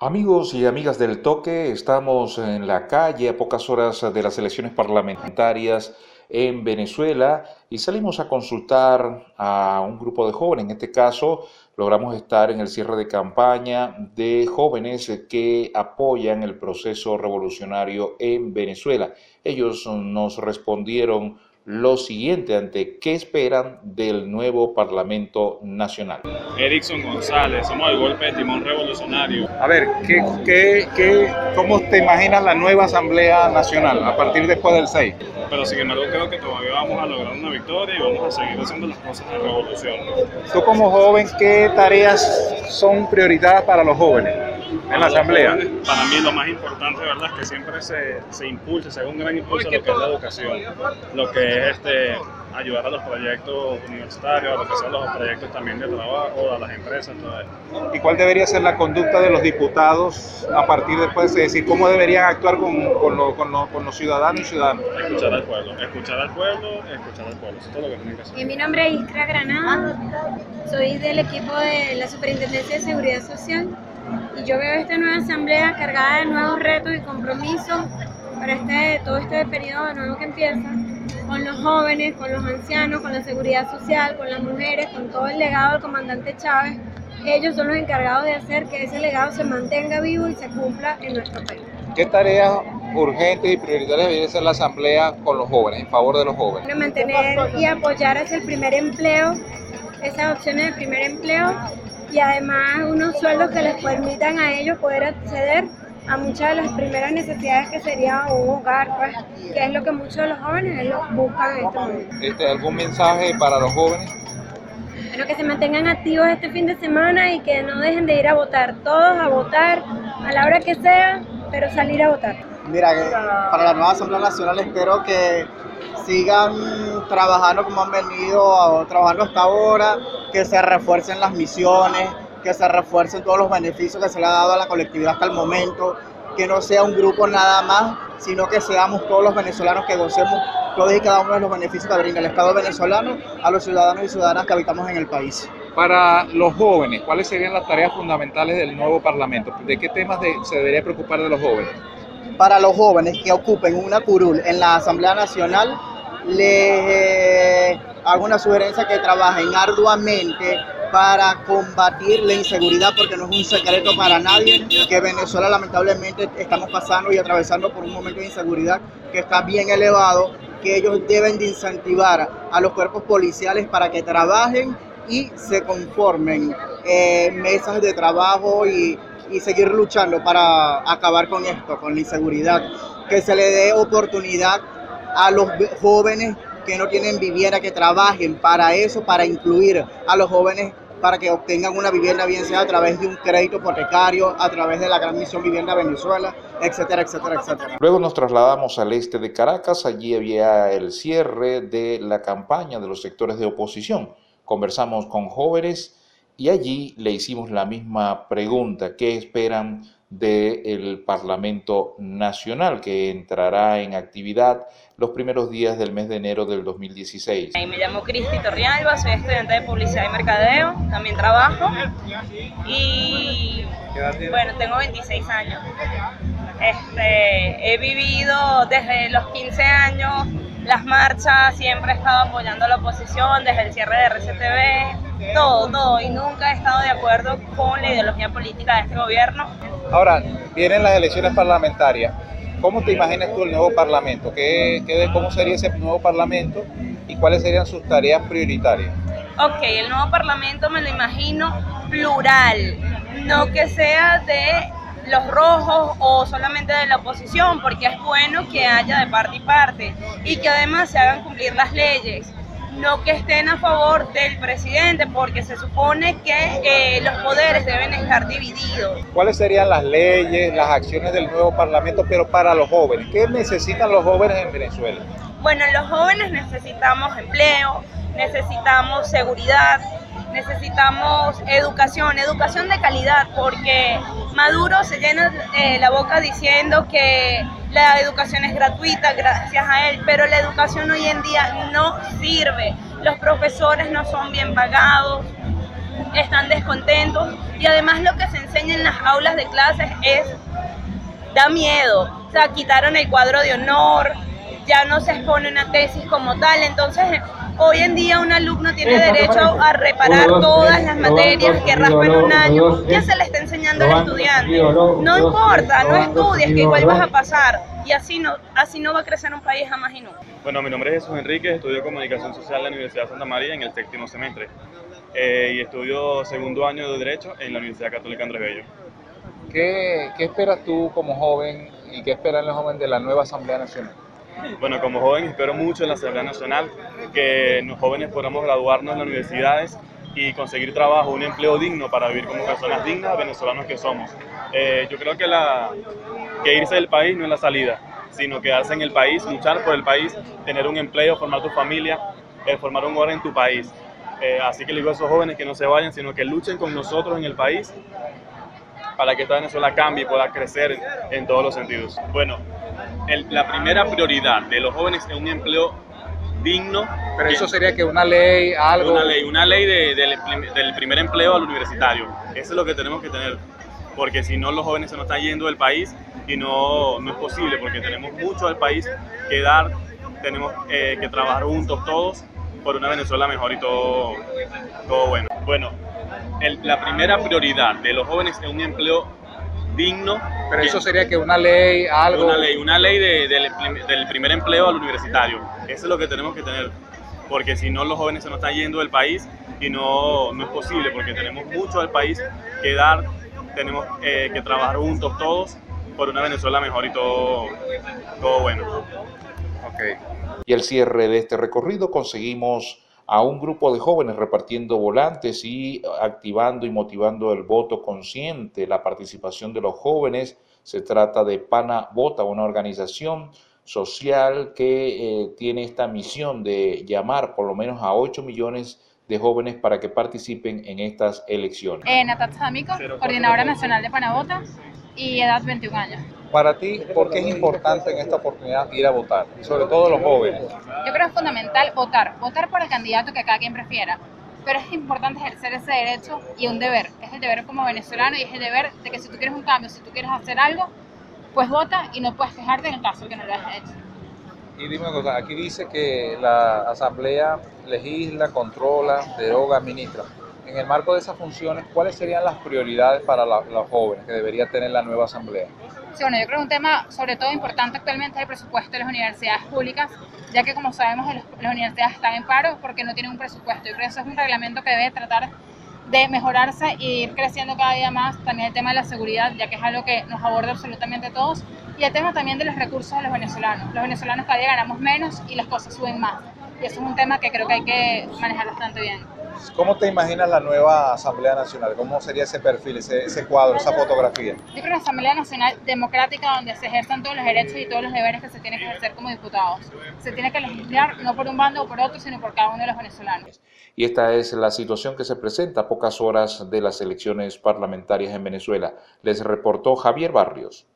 Amigos y amigas del toque, estamos en la calle a pocas horas de las elecciones parlamentarias en Venezuela y salimos a consultar a un grupo de jóvenes. En este caso, logramos estar en el cierre de campaña de jóvenes que apoyan el proceso revolucionario en Venezuela. Ellos nos respondieron lo siguiente ante qué esperan del nuevo Parlamento Nacional. Erickson González, somos el golpe de timón revolucionario. A ver, ¿qué, qué, qué, ¿cómo te imaginas la nueva Asamblea Nacional a partir después del 6? Pero sin embargo creo que todavía vamos a lograr una victoria y vamos a seguir haciendo las cosas de revolución. Tú como joven, ¿qué tareas son prioritarias para los jóvenes? En la asamblea. para mí lo más importante, ¿verdad? Es que siempre se, se impulse, se haga un gran impulso a lo que es la educación, lo que es este ayudar a los proyectos universitarios, a lo que son los proyectos también de trabajo, a las empresas, todo eso. ¿Y cuál debería ser la conducta de los diputados a partir después de decir cómo deberían actuar con, con, lo, con, lo, con, los ciudadanos y ciudadanas? Escuchar al pueblo, escuchar al pueblo, escuchar al pueblo, eso es todo lo que tienen que hacer. Y mi nombre es Iskra Granada, soy del equipo de la Superintendencia de Seguridad Social y yo veo esta nueva asamblea cargada de nuevos retos y compromisos para este, todo este periodo nuevo que empieza, con los jóvenes, con los ancianos, con la seguridad social, con las mujeres, con todo el legado del comandante Chávez. Ellos son los encargados de hacer que ese legado se mantenga vivo y se cumpla en nuestro país. ¿Qué tareas urgentes y prioritarias debe ser la asamblea con los jóvenes, en favor de los jóvenes? Mantener y apoyar hacia el primer empleo, esas opciones de primer empleo y además unos sueldos que les permitan a ellos poder acceder a muchas de las primeras necesidades que sería un hogar, pues, que es lo que muchos de los jóvenes buscan en este momento. Este, ¿Algún mensaje para los jóvenes? Bueno, que se mantengan activos este fin de semana y que no dejen de ir a votar, todos a votar, a la hora que sea, pero salir a votar. Mira, para la nueva Asamblea Nacional espero que sigan trabajando como han venido trabajando hasta ahora, que se refuercen las misiones, que se refuercen todos los beneficios que se le ha dado a la colectividad hasta el momento, que no sea un grupo nada más, sino que seamos todos los venezolanos que gocemos todos y cada uno de los beneficios que brinda el Estado venezolano a los ciudadanos y ciudadanas que habitamos en el país. Para los jóvenes, ¿cuáles serían las tareas fundamentales del nuevo Parlamento? ¿De qué temas se debería preocupar de los jóvenes? Para los jóvenes que ocupen una curul en la Asamblea Nacional, les hago una sugerencia que trabajen arduamente para combatir la inseguridad, porque no es un secreto para nadie que Venezuela lamentablemente estamos pasando y atravesando por un momento de inseguridad que está bien elevado, que ellos deben de incentivar a los cuerpos policiales para que trabajen y se conformen eh, mesas de trabajo y, y seguir luchando para acabar con esto, con la inseguridad, que se le dé oportunidad a los jóvenes que no tienen vivienda, que trabajen para eso, para incluir a los jóvenes para que obtengan una vivienda, bien sea a través de un crédito hipotecario, a través de la Gran Misión Vivienda Venezuela, etcétera, etcétera, etcétera. Luego nos trasladamos al este de Caracas, allí había el cierre de la campaña de los sectores de oposición. Conversamos con jóvenes y allí le hicimos la misma pregunta, ¿qué esperan del Parlamento Nacional que entrará en actividad los primeros días del mes de enero del 2016. Me llamo Cristi Torrialba, soy estudiante de Publicidad y Mercadeo, también trabajo y bueno, tengo 26 años. Este, he vivido desde los 15 años las marchas, siempre he estado apoyando a la oposición desde el cierre de RCTV, todo, todo, y nunca he estado de acuerdo con la ideología política de este gobierno. Ahora, vienen las elecciones parlamentarias. ¿Cómo te imaginas tú el nuevo Parlamento? ¿Qué, qué, ¿Cómo sería ese nuevo Parlamento y cuáles serían sus tareas prioritarias? Ok, el nuevo Parlamento me lo imagino plural, no que sea de los rojos o solamente de la oposición, porque es bueno que haya de parte y parte y que además se hagan cumplir las leyes no que estén a favor del presidente, porque se supone que eh, los poderes deben estar divididos. ¿Cuáles serían las leyes, las acciones del nuevo Parlamento, pero para los jóvenes? ¿Qué necesitan los jóvenes en Venezuela? Bueno, los jóvenes necesitamos empleo, necesitamos seguridad, necesitamos educación, educación de calidad, porque Maduro se llena eh, la boca diciendo que la educación es gratuita gracias a él, pero la educación hoy en día no sirve. Los profesores no son bien pagados, están descontentos y además lo que se enseña en las aulas de clases es, da miedo, o sea, quitaron el cuadro de honor, ya no se expone una tesis como tal, entonces hoy en día un alumno tiene derecho a reparar todas las materias que raspan un año, ya se le está enseñando al estudiante. No importa, no estudies, que igual vas a pasar y así no, así no va a crecer un país jamás y nunca. Bueno, mi nombre es Jesús Enrique, estudio Comunicación Social en la Universidad de Santa María en el séptimo semestre eh, y estudio segundo año de Derecho en la Universidad Católica Andrés Bello. ¿Qué, ¿Qué esperas tú como joven y qué esperan los jóvenes de la nueva Asamblea Nacional? Bueno, como joven espero mucho en la Asamblea Nacional que los jóvenes podamos graduarnos en las universidades y conseguir trabajo, un empleo digno para vivir como personas dignas, venezolanos que somos. Eh, yo creo que, la, que irse del país no es la salida, sino quedarse en el país, luchar por el país, tener un empleo, formar tu familia, eh, formar un hogar en tu país. Eh, así que le digo a esos jóvenes que no se vayan, sino que luchen con nosotros en el país para que esta Venezuela cambie y pueda crecer en, en todos los sentidos. Bueno, la primera prioridad de los jóvenes es un empleo digno. Pero eso sería que una ley, algo... Una ley, una ley del primer empleo al universitario. Eso es lo que tenemos que tener, porque si no los jóvenes se nos están yendo del país y no, no es posible, porque tenemos mucho del país que dar, tenemos eh, que trabajar juntos todos por una Venezuela mejor y todo, todo bueno. Bueno, la primera prioridad de los jóvenes es un empleo digno. Pero eso sería que una ley, algo... Una ley, una ley del primer empleo al universitario. Eso es lo que tenemos que tener, porque si no los jóvenes se nos están yendo del país y no, no es posible, porque tenemos mucho del país que dar, tenemos eh, que trabajar juntos todos por una Venezuela mejor y todo, todo bueno. Okay. Y al cierre de este recorrido conseguimos a un grupo de jóvenes repartiendo volantes y activando y motivando el voto consciente, la participación de los jóvenes. Se trata de Pana Vota, una organización social que eh, tiene esta misión de llamar por lo menos a 8 millones de jóvenes para que participen en estas elecciones. Eh, coordinadora nacional de Panavota y edad 21 años. Para ti, ¿por qué es importante en esta oportunidad ir a votar? Y sobre todo los jóvenes. Yo creo que es fundamental votar, votar por el candidato que cada quien prefiera. Pero es importante ejercer ese derecho y un deber. Es el deber como venezolano y es el deber de que si tú quieres un cambio, si tú quieres hacer algo, pues vota y no puedes quejarte en el caso que no lo hayas hecho. Y dime una cosa, aquí dice que la Asamblea legisla, controla, deroga, administra en el marco de esas funciones, ¿cuáles serían las prioridades para los jóvenes que debería tener la nueva asamblea? Bueno, yo creo que un tema sobre todo importante actualmente es el presupuesto de las universidades públicas, ya que como sabemos las universidades están en paro porque no tienen un presupuesto. Yo creo que eso es un reglamento que debe tratar de mejorarse y ir creciendo cada día más. También el tema de la seguridad, ya que es algo que nos aborda absolutamente todos. Y el tema también de los recursos de los venezolanos. Los venezolanos cada día ganamos menos y las cosas suben más. Y eso es un tema que creo que hay que manejar bastante bien. ¿Cómo te imaginas la nueva Asamblea Nacional? ¿Cómo sería ese perfil, ese, cuadro, esa fotografía? Yo creo una Asamblea Nacional democrática donde se ejerzan todos los derechos y todos los deberes que se tienen que ejercer como diputados. Se tiene que legislar no por un bando o por otro, sino por cada uno de los venezolanos. Y esta es la situación que se presenta a pocas horas de las elecciones parlamentarias en Venezuela. Les reportó Javier Barrios.